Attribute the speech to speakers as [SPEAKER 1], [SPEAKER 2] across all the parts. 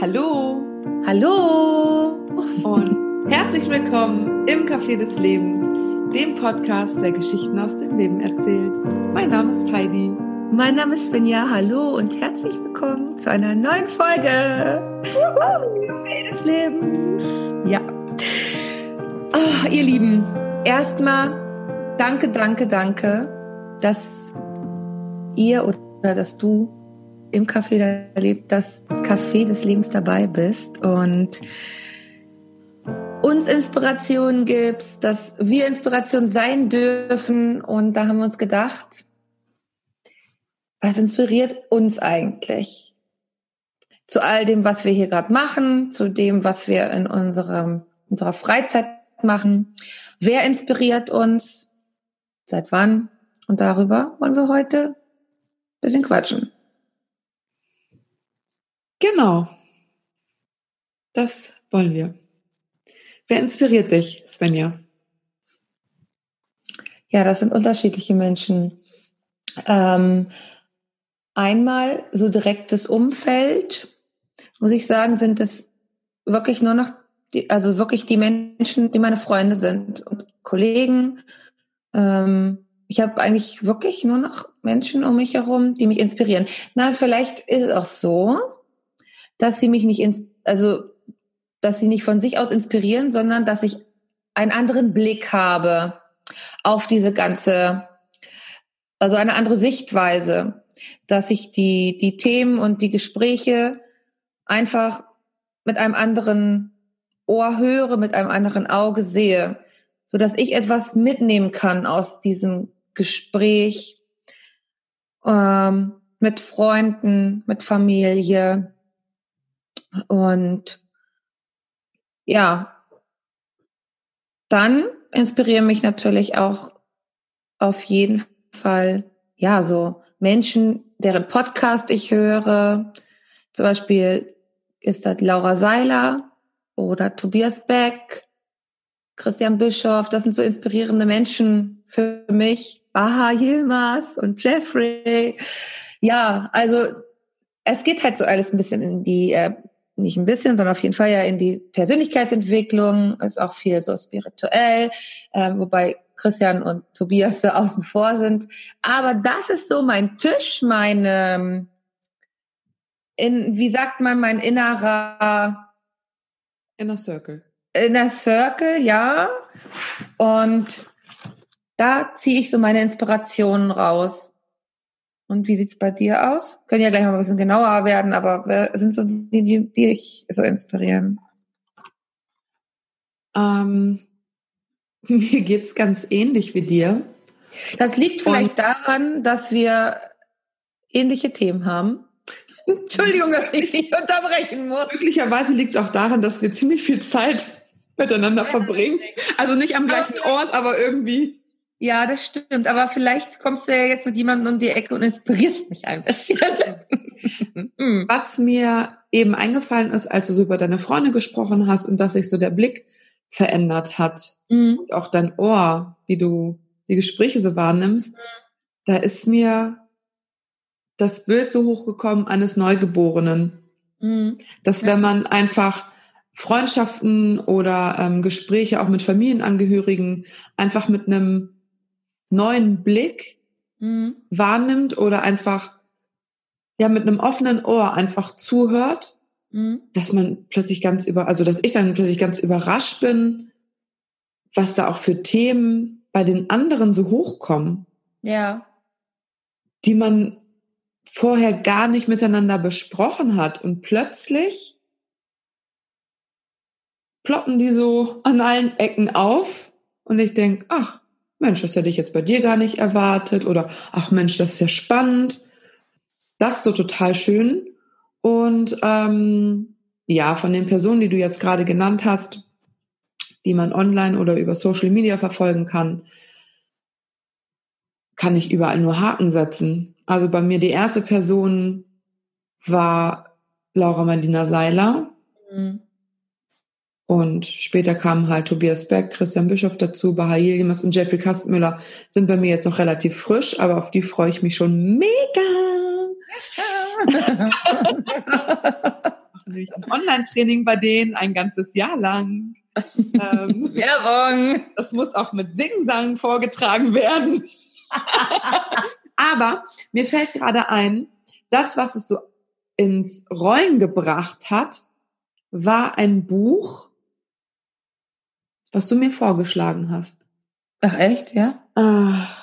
[SPEAKER 1] Hallo.
[SPEAKER 2] Hallo.
[SPEAKER 1] Und herzlich willkommen im Café des Lebens, dem Podcast, der Geschichten aus dem Leben erzählt. Mein Name ist Heidi.
[SPEAKER 2] Mein Name ist Svenja. Hallo und herzlich willkommen zu einer neuen Folge Café des Lebens. Ja. Oh, ihr Lieben, erstmal danke, danke, danke, dass ihr oder dass du im Café der Lebt, das Café des Lebens dabei bist und uns Inspiration gibst, dass wir Inspiration sein dürfen. Und da haben wir uns gedacht, was inspiriert uns eigentlich? Zu all dem, was wir hier gerade machen, zu dem, was wir in unserem, unserer Freizeit machen. Wer inspiriert uns? Seit wann? Und darüber wollen wir heute ein bisschen quatschen.
[SPEAKER 1] Genau. Das wollen wir. Wer inspiriert dich, Svenja?
[SPEAKER 2] Ja, das sind unterschiedliche Menschen. Ähm, einmal so direktes Umfeld, muss ich sagen, sind es wirklich nur noch, die, also wirklich die Menschen, die meine Freunde sind und Kollegen. Ähm, ich habe eigentlich wirklich nur noch Menschen um mich herum, die mich inspirieren. Na, vielleicht ist es auch so, dass sie mich nicht ins, also, dass sie nicht von sich aus inspirieren, sondern dass ich einen anderen Blick habe auf diese ganze, also eine andere Sichtweise, dass ich die, die Themen und die Gespräche einfach mit einem anderen Ohr höre, mit einem anderen Auge sehe, so dass ich etwas mitnehmen kann aus diesem Gespräch ähm, mit Freunden, mit Familie, und ja, dann inspirieren mich natürlich auch auf jeden Fall, ja, so Menschen, deren Podcast ich höre. Zum Beispiel ist das Laura Seiler oder Tobias Beck, Christian Bischoff. Das sind so inspirierende Menschen für mich. Baha Yilmaz und Jeffrey. Ja, also es geht halt so alles ein bisschen in die äh, nicht ein bisschen, sondern auf jeden Fall ja in die Persönlichkeitsentwicklung, ist auch viel so spirituell, äh, wobei Christian und Tobias so außen vor sind. Aber das ist so mein Tisch, meine, in, wie sagt man, mein innerer
[SPEAKER 1] Inner Circle.
[SPEAKER 2] Inner Circle, ja. Und da ziehe ich so meine Inspirationen raus. Und wie sieht's bei dir aus? Können ja gleich mal ein bisschen genauer werden, aber wer sind so die, die, die dich so inspirieren?
[SPEAKER 1] Ähm, mir geht's ganz ähnlich wie dir.
[SPEAKER 2] Das liegt vielleicht Und daran, dass wir ähnliche Themen haben. Entschuldigung, dass ich dich unterbrechen muss.
[SPEAKER 1] Möglicherweise liegt es auch daran, dass wir ziemlich viel Zeit miteinander verbringen. Also nicht am gleichen Ort, aber irgendwie.
[SPEAKER 2] Ja, das stimmt. Aber vielleicht kommst du ja jetzt mit jemandem um die Ecke und inspirierst mich ein bisschen.
[SPEAKER 1] Hm. Was mir eben eingefallen ist, als du so über deine Freunde gesprochen hast und dass sich so der Blick verändert hat mhm. und auch dein Ohr, wie du die Gespräche so wahrnimmst, mhm. da ist mir das Bild so hochgekommen eines Neugeborenen. Mhm. Dass wenn man einfach Freundschaften oder ähm, Gespräche auch mit Familienangehörigen einfach mit einem neuen Blick mhm. wahrnimmt oder einfach ja mit einem offenen Ohr einfach zuhört, mhm. dass man plötzlich ganz über, also dass ich dann plötzlich ganz überrascht bin, was da auch für Themen bei den anderen so hochkommen.
[SPEAKER 2] Ja.
[SPEAKER 1] Die man vorher gar nicht miteinander besprochen hat und plötzlich ploppen die so an allen Ecken auf und ich denke, ach, Mensch, das hätte ich jetzt bei dir gar nicht erwartet oder ach Mensch, das ist ja spannend. Das ist so total schön. Und ähm, ja, von den Personen, die du jetzt gerade genannt hast, die man online oder über Social Media verfolgen kann, kann ich überall nur Haken setzen. Also bei mir die erste Person war Laura Marlina Seiler. Mhm. Und später kamen halt Tobias Beck, Christian Bischof dazu, Baha Yilmaz und Jeffrey Kastenmüller sind bei mir jetzt noch relativ frisch, aber auf die freue ich mich schon mega. nämlich ein Online-Training bei denen ein ganzes Jahr lang.
[SPEAKER 2] Ähm, Werbung.
[SPEAKER 1] Das muss auch mit Singsang vorgetragen werden. Aber mir fällt gerade ein, das, was es so ins Rollen gebracht hat, war ein Buch, was du mir vorgeschlagen hast.
[SPEAKER 2] Ach echt, ja?
[SPEAKER 1] Ach.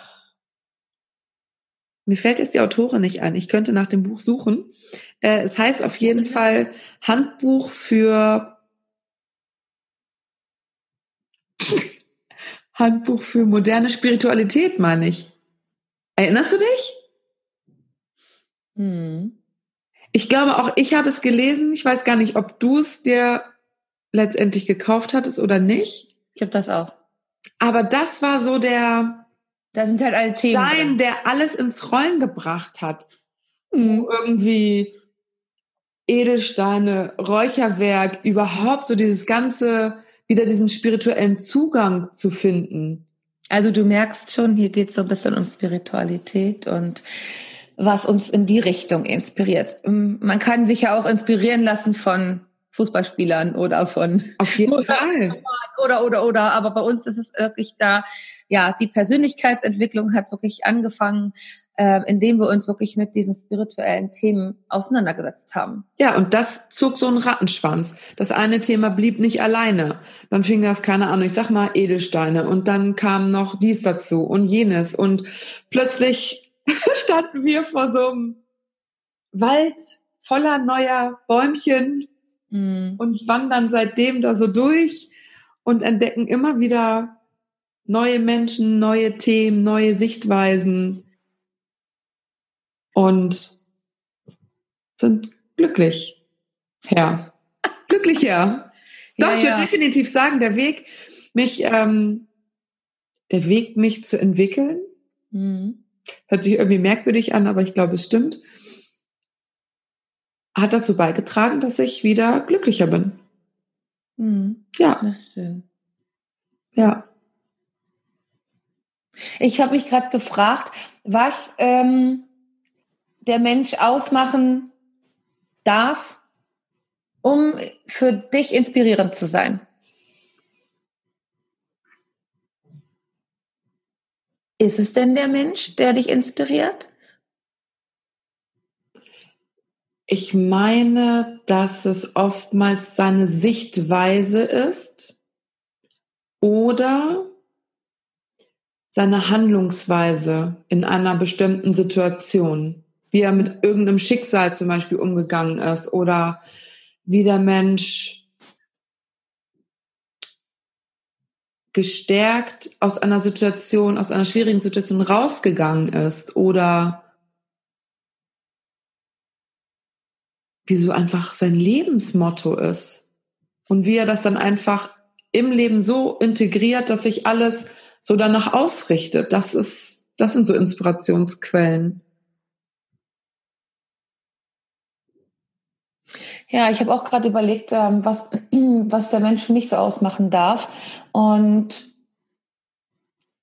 [SPEAKER 1] Mir fällt jetzt die Autorin nicht ein. Ich könnte nach dem Buch suchen. Äh, es heißt auf jeden Fall Handbuch für Handbuch für moderne Spiritualität, meine ich. Erinnerst du dich? Hm. Ich glaube auch, ich habe es gelesen. Ich weiß gar nicht, ob du es dir letztendlich gekauft hattest oder nicht.
[SPEAKER 2] Ich habe das auch.
[SPEAKER 1] Aber das war so der
[SPEAKER 2] da sind halt alle Themen
[SPEAKER 1] Stein, drin. der alles ins Rollen gebracht hat. Mhm. Irgendwie Edelsteine, Räucherwerk, überhaupt so dieses ganze, wieder diesen spirituellen Zugang zu finden.
[SPEAKER 2] Also du merkst schon, hier geht es so ein bisschen um Spiritualität und was uns in die Richtung inspiriert. Man kann sich ja auch inspirieren lassen von Fußballspielern oder von
[SPEAKER 1] auf jeden Fall
[SPEAKER 2] oder oder oder aber bei uns ist es wirklich da ja die Persönlichkeitsentwicklung hat wirklich angefangen äh, indem wir uns wirklich mit diesen spirituellen Themen auseinandergesetzt haben.
[SPEAKER 1] Ja, und das zog so einen Rattenschwanz. Das eine Thema blieb nicht alleine. Dann fing das, keine Ahnung, ich sag mal Edelsteine und dann kam noch dies dazu und jenes und plötzlich standen wir vor so einem Wald voller neuer Bäumchen, mhm. und wandern seitdem da so durch und entdecken immer wieder neue Menschen, neue Themen, neue Sichtweisen und sind glücklich. Ja, glücklich ja. Doch, ja, ich würde definitiv sagen, der Weg, mich, ähm, der Weg, mich zu entwickeln, mhm. hört sich irgendwie merkwürdig an, aber ich glaube, es stimmt hat dazu beigetragen, dass ich wieder glücklicher bin.
[SPEAKER 2] Mhm. Ja. Das ist schön.
[SPEAKER 1] Ja.
[SPEAKER 2] Ich habe mich gerade gefragt, was ähm, der Mensch ausmachen darf, um für dich inspirierend zu sein. Ist es denn der Mensch, der dich inspiriert?
[SPEAKER 1] Ich meine, dass es oftmals seine Sichtweise ist oder seine Handlungsweise in einer bestimmten Situation, wie er mit irgendeinem Schicksal zum Beispiel umgegangen ist oder wie der Mensch gestärkt aus einer Situation, aus einer schwierigen Situation rausgegangen ist oder wie so einfach sein Lebensmotto ist. Und wie er das dann einfach im Leben so integriert, dass sich alles so danach ausrichtet. Das ist, das sind so Inspirationsquellen.
[SPEAKER 2] Ja, ich habe auch gerade überlegt, ähm, was, was der Mensch mich so ausmachen darf. Und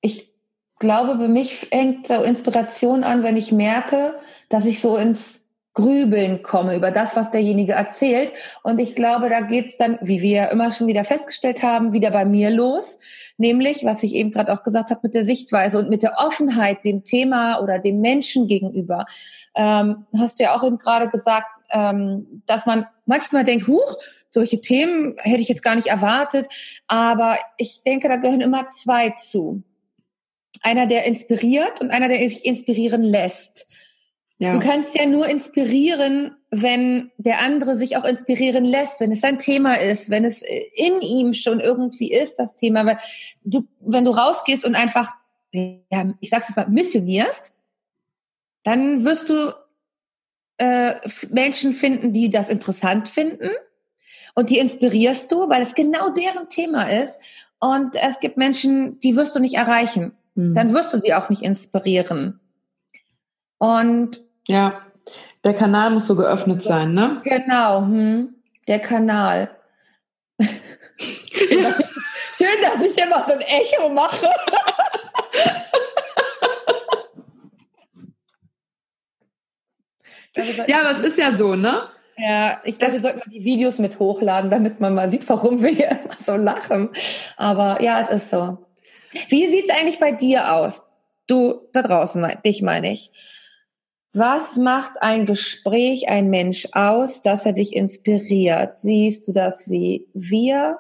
[SPEAKER 2] ich glaube, bei mich fängt so Inspiration an, wenn ich merke, dass ich so ins Grübeln komme über das, was derjenige erzählt. Und ich glaube, da geht's dann, wie wir immer schon wieder festgestellt haben, wieder bei mir los. Nämlich, was ich eben gerade auch gesagt habe, mit der Sichtweise und mit der Offenheit dem Thema oder dem Menschen gegenüber. Ähm, hast du ja auch eben gerade gesagt, ähm, dass man manchmal denkt, huch, solche Themen hätte ich jetzt gar nicht erwartet. Aber ich denke, da gehören immer zwei zu. Einer, der inspiriert und einer, der sich inspirieren lässt. Ja. Du kannst ja nur inspirieren, wenn der andere sich auch inspirieren lässt, wenn es sein Thema ist, wenn es in ihm schon irgendwie ist, das Thema. Weil du, wenn du rausgehst und einfach, ja, ich sag's jetzt mal, missionierst, dann wirst du äh, Menschen finden, die das interessant finden und die inspirierst du, weil es genau deren Thema ist. Und es gibt Menschen, die wirst du nicht erreichen. Mhm. Dann wirst du sie auch nicht inspirieren. Und
[SPEAKER 1] ja, der Kanal muss so geöffnet sein, ne?
[SPEAKER 2] Genau, hm, der Kanal. schön, dass ich, schön, dass ich immer so ein Echo mache.
[SPEAKER 1] ja, aber es ist ja so, ne?
[SPEAKER 2] Ja, ich glaube, wir sollten mal die Videos mit hochladen, damit man mal sieht, warum wir hier immer so lachen. Aber ja, es ist so. Wie sieht's eigentlich bei dir aus? Du da draußen, dich meine ich. Was macht ein Gespräch, ein Mensch aus, dass er dich inspiriert? Siehst du das wie wir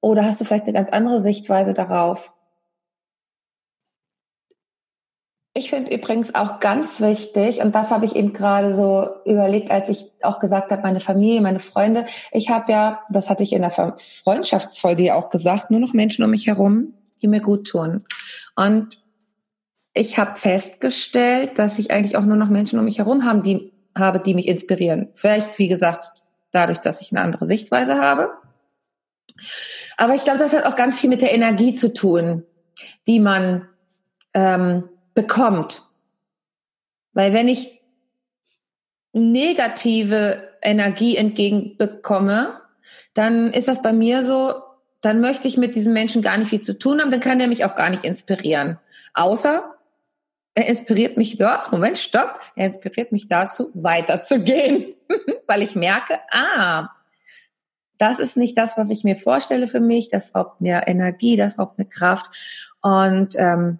[SPEAKER 2] oder hast du vielleicht eine ganz andere Sichtweise darauf? Ich finde übrigens auch ganz wichtig, und das habe ich eben gerade so überlegt, als ich auch gesagt habe, meine Familie, meine Freunde. Ich habe ja, das hatte ich in der Freundschaftsfolge auch gesagt, nur noch Menschen um mich herum, die mir gut tun. Und ich habe festgestellt, dass ich eigentlich auch nur noch Menschen um mich herum haben, die, habe, die mich inspirieren. Vielleicht, wie gesagt, dadurch, dass ich eine andere Sichtweise habe. Aber ich glaube, das hat auch ganz viel mit der Energie zu tun, die man ähm, bekommt. Weil wenn ich negative Energie entgegenbekomme, dann ist das bei mir so, dann möchte ich mit diesem Menschen gar nicht viel zu tun haben, dann kann er mich auch gar nicht inspirieren. Außer er inspiriert mich doch, Moment, stopp, er inspiriert mich dazu, weiterzugehen, weil ich merke, ah, das ist nicht das, was ich mir vorstelle für mich, das raubt mir Energie, das raubt mir Kraft. Und ähm,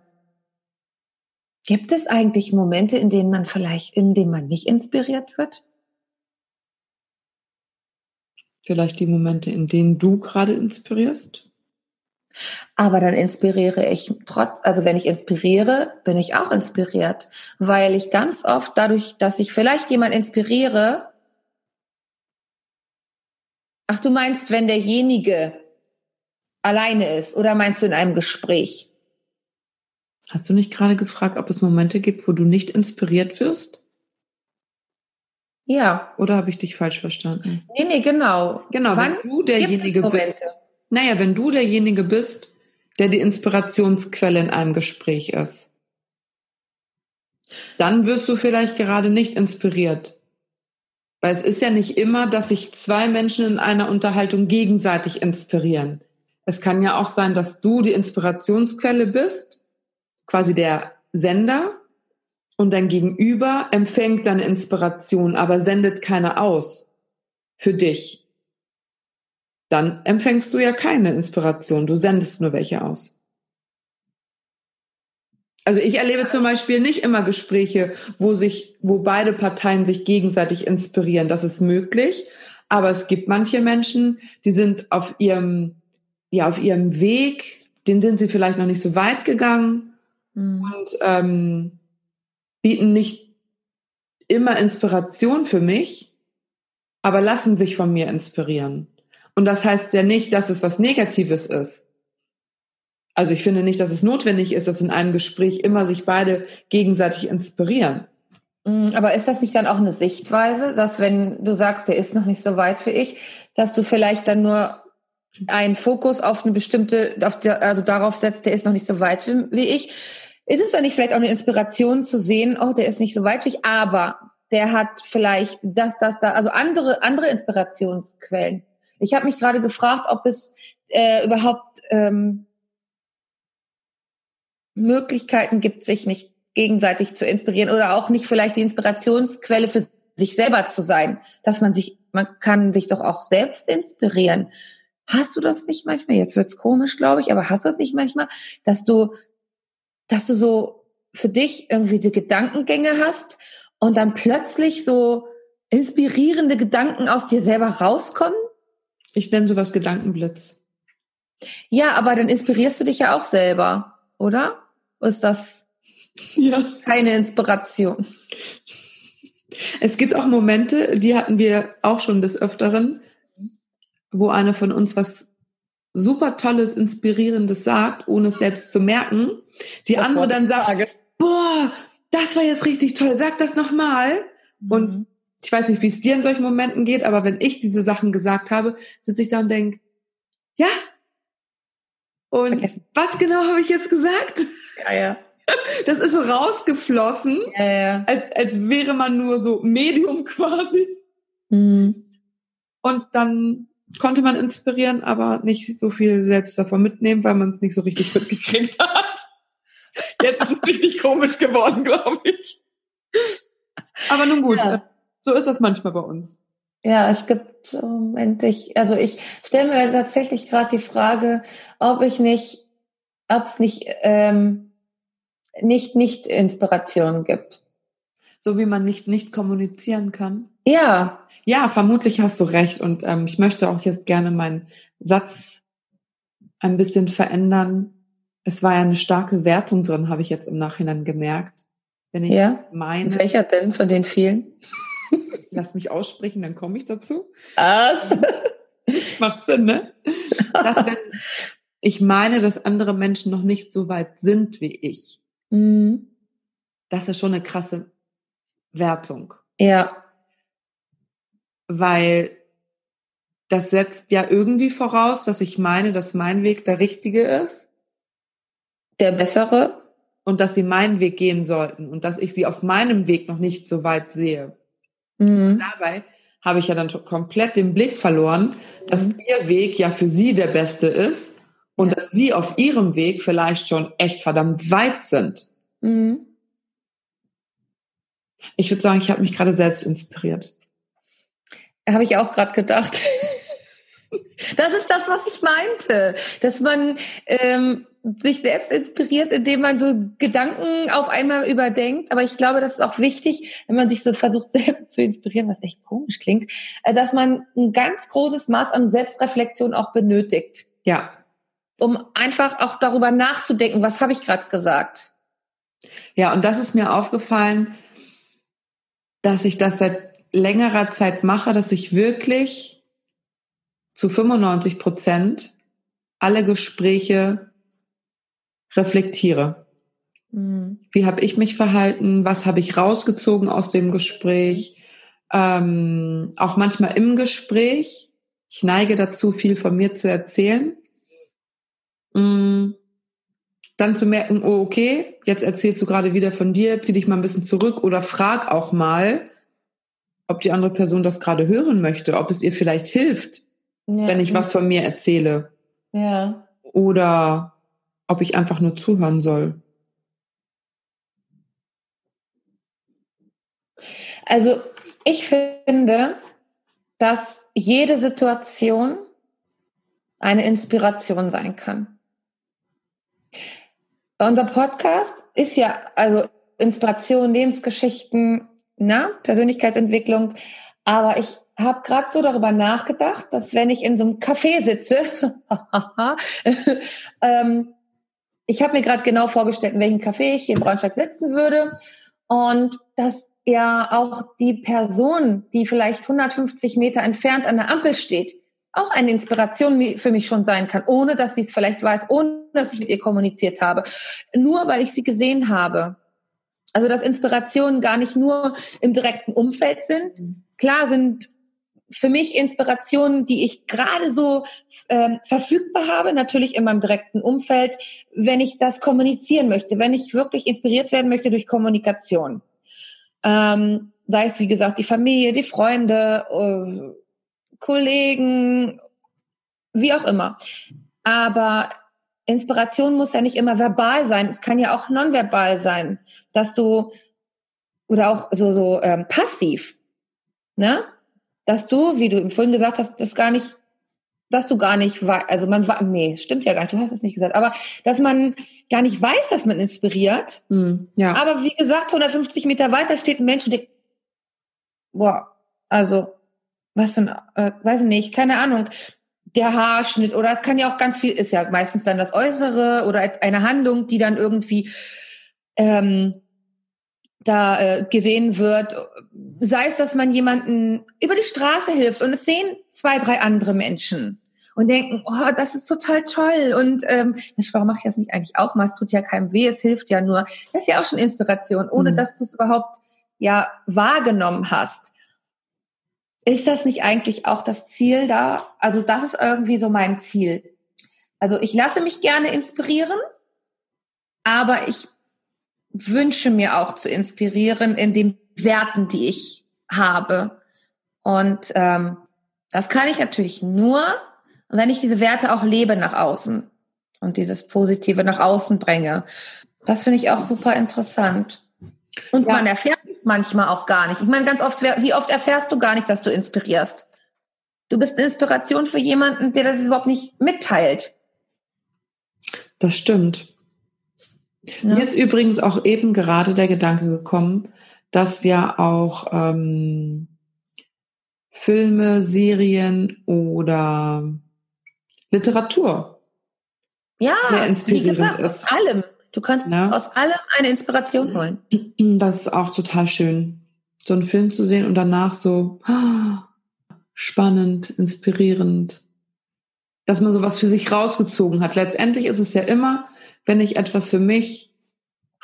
[SPEAKER 2] gibt es eigentlich Momente, in denen man vielleicht, in denen man nicht inspiriert wird?
[SPEAKER 1] Vielleicht die Momente, in denen du gerade inspirierst?
[SPEAKER 2] Aber dann inspiriere ich trotz, also wenn ich inspiriere, bin ich auch inspiriert, weil ich ganz oft dadurch, dass ich vielleicht jemand inspiriere, ach du meinst, wenn derjenige alleine ist oder meinst du in einem Gespräch?
[SPEAKER 1] Hast du nicht gerade gefragt, ob es Momente gibt, wo du nicht inspiriert wirst?
[SPEAKER 2] Ja.
[SPEAKER 1] Oder habe ich dich falsch verstanden?
[SPEAKER 2] Nee, nee, genau.
[SPEAKER 1] Genau, Wann wenn du derjenige bist naja, wenn du derjenige bist, der die Inspirationsquelle in einem Gespräch ist, dann wirst du vielleicht gerade nicht inspiriert. Weil es ist ja nicht immer, dass sich zwei Menschen in einer Unterhaltung gegenseitig inspirieren. Es kann ja auch sein, dass du die Inspirationsquelle bist, quasi der Sender, und dein Gegenüber empfängt deine Inspiration, aber sendet keine aus für dich dann empfängst du ja keine Inspiration, du sendest nur welche aus. Also ich erlebe zum Beispiel nicht immer Gespräche, wo sich, wo beide Parteien sich gegenseitig inspirieren. Das ist möglich, aber es gibt manche Menschen, die sind auf ihrem, ja, auf ihrem Weg, den sind sie vielleicht noch nicht so weit gegangen mhm. und ähm, bieten nicht immer Inspiration für mich, aber lassen sich von mir inspirieren. Und das heißt ja nicht, dass es was Negatives ist. Also ich finde nicht, dass es notwendig ist, dass in einem Gespräch immer sich beide gegenseitig inspirieren.
[SPEAKER 2] Mm, aber ist das nicht dann auch eine Sichtweise, dass wenn du sagst, der ist noch nicht so weit wie ich, dass du vielleicht dann nur einen Fokus auf eine bestimmte, auf der, also darauf setzt, der ist noch nicht so weit wie, wie ich. Ist es dann nicht vielleicht auch eine Inspiration zu sehen, oh, der ist nicht so weit wie ich, aber der hat vielleicht das, das, da, also andere, andere Inspirationsquellen. Ich habe mich gerade gefragt, ob es äh, überhaupt ähm, Möglichkeiten gibt, sich nicht gegenseitig zu inspirieren oder auch nicht vielleicht die Inspirationsquelle für sich selber zu sein, dass man sich, man kann sich doch auch selbst inspirieren. Hast du das nicht manchmal? Jetzt wird's komisch, glaube ich, aber hast du das nicht manchmal, dass du, dass du so für dich irgendwie die Gedankengänge hast und dann plötzlich so inspirierende Gedanken aus dir selber rauskommen?
[SPEAKER 1] Ich nenne sowas Gedankenblitz.
[SPEAKER 2] Ja, aber dann inspirierst du dich ja auch selber, oder? Ist das ja. keine Inspiration?
[SPEAKER 1] Es gibt auch Momente, die hatten wir auch schon des Öfteren, wo eine von uns was super Tolles, Inspirierendes sagt, ohne es selbst zu merken. Die das andere dann sagt, boah, das war jetzt richtig toll, sag das nochmal. Mhm. Und ich weiß nicht, wie es dir in solchen Momenten geht, aber wenn ich diese Sachen gesagt habe, sitze ich da und denke, ja. Und Vergessen. was genau habe ich jetzt gesagt?
[SPEAKER 2] Ja, ja.
[SPEAKER 1] Das ist so rausgeflossen,
[SPEAKER 2] ja, ja.
[SPEAKER 1] Als, als wäre man nur so Medium quasi.
[SPEAKER 2] Mhm.
[SPEAKER 1] Und dann konnte man inspirieren, aber nicht so viel selbst davon mitnehmen, weil man es nicht so richtig mitgekriegt hat. Jetzt ist es richtig komisch geworden, glaube ich. Aber nun gut. Ja. So ist das manchmal bei uns.
[SPEAKER 2] Ja, es gibt Momente, ich, also ich stelle mir tatsächlich gerade die Frage, ob ich nicht, ob es nicht, ähm, nicht, nicht Inspiration gibt.
[SPEAKER 1] So wie man nicht, nicht kommunizieren kann.
[SPEAKER 2] Ja.
[SPEAKER 1] Ja, vermutlich hast du recht. Und ähm, ich möchte auch jetzt gerne meinen Satz ein bisschen verändern. Es war ja eine starke Wertung drin, habe ich jetzt im Nachhinein gemerkt.
[SPEAKER 2] Wenn ich ja? meine. Welcher denn von den vielen?
[SPEAKER 1] Lass mich aussprechen, dann komme ich dazu.
[SPEAKER 2] Was?
[SPEAKER 1] Macht Sinn, ne? Dass wenn ich meine, dass andere Menschen noch nicht so weit sind wie ich, mhm. das ist schon eine krasse Wertung.
[SPEAKER 2] Ja.
[SPEAKER 1] Weil das setzt ja irgendwie voraus, dass ich meine, dass mein Weg der richtige ist.
[SPEAKER 2] Der bessere.
[SPEAKER 1] Und dass sie meinen Weg gehen sollten und dass ich sie auf meinem Weg noch nicht so weit sehe. Mhm. Dabei habe ich ja dann komplett den Blick verloren, dass mhm. ihr Weg ja für sie der beste ist und ja. dass sie auf ihrem Weg vielleicht schon echt verdammt weit sind. Mhm. Ich würde sagen, ich habe mich gerade selbst inspiriert.
[SPEAKER 2] Habe ich auch gerade gedacht. Das ist das, was ich meinte, dass man ähm, sich selbst inspiriert, indem man so Gedanken auf einmal überdenkt. Aber ich glaube, das ist auch wichtig, wenn man sich so versucht, selbst zu inspirieren, was echt komisch klingt, äh, dass man ein ganz großes Maß an Selbstreflexion auch benötigt.
[SPEAKER 1] Ja.
[SPEAKER 2] Um einfach auch darüber nachzudenken, was habe ich gerade gesagt.
[SPEAKER 1] Ja, und das ist mir aufgefallen, dass ich das seit längerer Zeit mache, dass ich wirklich zu 95 Prozent alle Gespräche reflektiere. Mhm. Wie habe ich mich verhalten? Was habe ich rausgezogen aus dem Gespräch? Ähm, auch manchmal im Gespräch. Ich neige dazu, viel von mir zu erzählen. Mhm. Dann zu merken, oh, okay, jetzt erzählst du gerade wieder von dir, zieh dich mal ein bisschen zurück oder frag auch mal, ob die andere Person das gerade hören möchte, ob es ihr vielleicht hilft, ja. wenn ich was von mir erzähle.
[SPEAKER 2] Ja.
[SPEAKER 1] Oder ob ich einfach nur zuhören soll.
[SPEAKER 2] Also ich finde, dass jede Situation eine Inspiration sein kann. Unser Podcast ist ja also Inspiration, Lebensgeschichten, na, Persönlichkeitsentwicklung. Aber ich habe gerade so darüber nachgedacht, dass wenn ich in so einem Café sitze, ähm, ich habe mir gerade genau vorgestellt, in welchem Café ich hier in Braunschweig sitzen würde und dass ja auch die Person, die vielleicht 150 Meter entfernt an der Ampel steht, auch eine Inspiration für mich schon sein kann, ohne dass sie es vielleicht weiß, ohne dass ich mit ihr kommuniziert habe, nur weil ich sie gesehen habe. Also dass Inspirationen gar nicht nur im direkten Umfeld sind. Mhm. Klar sind für mich Inspirationen, die ich gerade so ähm, verfügbar habe, natürlich in meinem direkten Umfeld, wenn ich das kommunizieren möchte, wenn ich wirklich inspiriert werden möchte durch Kommunikation. Ähm, sei es, wie gesagt, die Familie, die Freunde, äh, Kollegen, wie auch immer. Aber Inspiration muss ja nicht immer verbal sein, es kann ja auch nonverbal sein, dass du oder auch so so ähm, passiv, ne? Dass du, wie du vorhin gesagt hast, das gar nicht, dass du gar nicht, also man war, nee, stimmt ja gar nicht, du hast es nicht gesagt, aber dass man gar nicht weiß, dass man inspiriert. Mm, ja. Aber wie gesagt, 150 Meter weiter steht ein Mensch, der, boah, also, was für ein, äh, weiß ich nicht, keine Ahnung, der Haarschnitt oder es kann ja auch ganz viel, ist ja meistens dann das Äußere oder eine Handlung, die dann irgendwie ähm, da äh, gesehen wird, sei es, dass man jemanden über die Straße hilft und es sehen zwei, drei andere Menschen und denken, oh, das ist total toll und ähm, warum mache ich das nicht eigentlich auch mal? Es tut ja keinem weh, es hilft ja nur. Das ist ja auch schon Inspiration, ohne mhm. dass du es überhaupt ja wahrgenommen hast. Ist das nicht eigentlich auch das Ziel da? Also das ist irgendwie so mein Ziel. Also ich lasse mich gerne inspirieren, aber ich wünsche mir auch zu inspirieren in den Werten, die ich habe. Und ähm, das kann ich natürlich nur, wenn ich diese Werte auch lebe nach außen und dieses Positive nach außen bringe. Das finde ich auch super interessant. Und ja. man erfährt manchmal auch gar nicht. Ich meine, ganz oft, wie oft erfährst du gar nicht, dass du inspirierst? Du bist eine Inspiration für jemanden, der das überhaupt nicht mitteilt.
[SPEAKER 1] Das stimmt. Ja. Mir ist übrigens auch eben gerade der Gedanke gekommen, dass ja auch ähm, Filme, Serien oder Literatur
[SPEAKER 2] ja, sehr inspirierend wie gesagt, ist. Aus allem. Du kannst ja. aus allem eine Inspiration holen.
[SPEAKER 1] Das ist auch total schön, so einen Film zu sehen und danach so spannend, inspirierend, dass man sowas für sich rausgezogen hat. Letztendlich ist es ja immer, wenn ich etwas für mich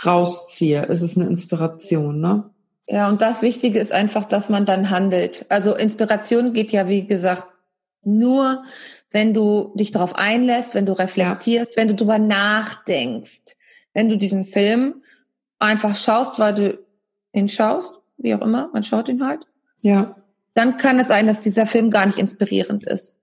[SPEAKER 1] rausziehe, ist es eine Inspiration, ne?
[SPEAKER 2] Ja, und das Wichtige ist einfach, dass man dann handelt. Also Inspiration geht ja, wie gesagt, nur, wenn du dich darauf einlässt, wenn du reflektierst, ja. wenn du drüber nachdenkst. Wenn du diesen Film einfach schaust, weil du ihn schaust, wie auch immer, man schaut ihn halt.
[SPEAKER 1] Ja.
[SPEAKER 2] Dann kann es sein, dass dieser Film gar nicht inspirierend ist.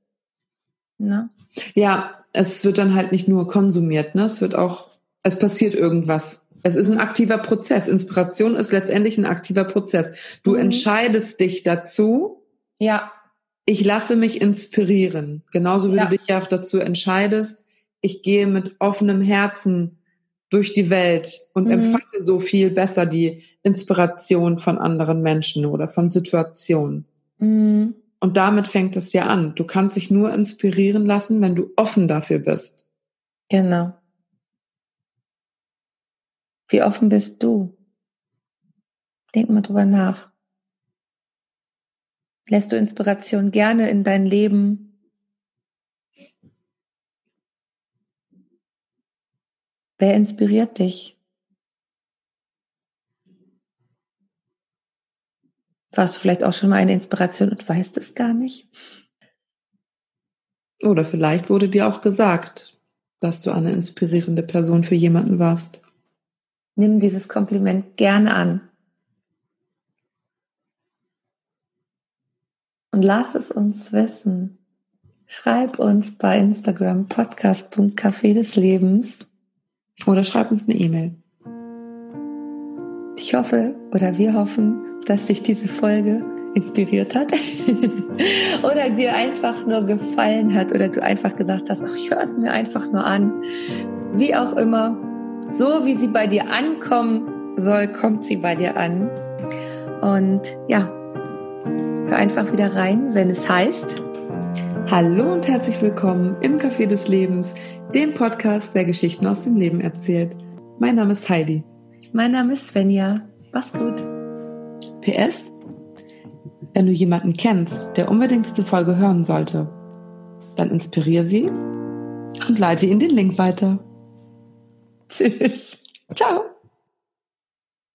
[SPEAKER 1] Ne? Ja, es wird dann halt nicht nur konsumiert, ne? Es wird auch, es passiert irgendwas. Es ist ein aktiver Prozess. Inspiration ist letztendlich ein aktiver Prozess. Du mhm. entscheidest dich dazu.
[SPEAKER 2] Ja.
[SPEAKER 1] Ich lasse mich inspirieren. Genauso wie ja. du dich ja auch dazu entscheidest. Ich gehe mit offenem Herzen durch die Welt und mhm. empfange so viel besser die Inspiration von anderen Menschen oder von Situationen. Mhm. Und damit fängt es ja an. Du kannst dich nur inspirieren lassen, wenn du offen dafür bist.
[SPEAKER 2] Genau. Wie offen bist du? Denk mal drüber nach. Lässt du Inspiration gerne in dein Leben? Wer inspiriert dich? Warst du vielleicht auch schon mal eine Inspiration und weißt es gar nicht?
[SPEAKER 1] Oder vielleicht wurde dir auch gesagt, dass du eine inspirierende Person für jemanden warst.
[SPEAKER 2] Nimm dieses Kompliment gerne an. Und lass es uns wissen. Schreib uns bei Instagram podcast.café des Lebens.
[SPEAKER 1] Oder schreib uns eine E-Mail.
[SPEAKER 2] Ich hoffe oder wir hoffen, dass dich diese Folge inspiriert hat oder dir einfach nur gefallen hat oder du einfach gesagt hast, ach, ich höre es mir einfach nur an. Wie auch immer, so wie sie bei dir ankommen soll, kommt sie bei dir an. Und ja, hör einfach wieder rein, wenn es heißt.
[SPEAKER 1] Hallo und herzlich willkommen im Café des Lebens, dem Podcast, der Geschichten aus dem Leben erzählt. Mein Name ist Heidi.
[SPEAKER 2] Mein Name ist Svenja. Mach's gut.
[SPEAKER 1] PS, wenn du jemanden kennst, der unbedingt diese Folge hören sollte, dann inspiriere sie und leite ihm den Link weiter.
[SPEAKER 2] Tschüss. Ciao.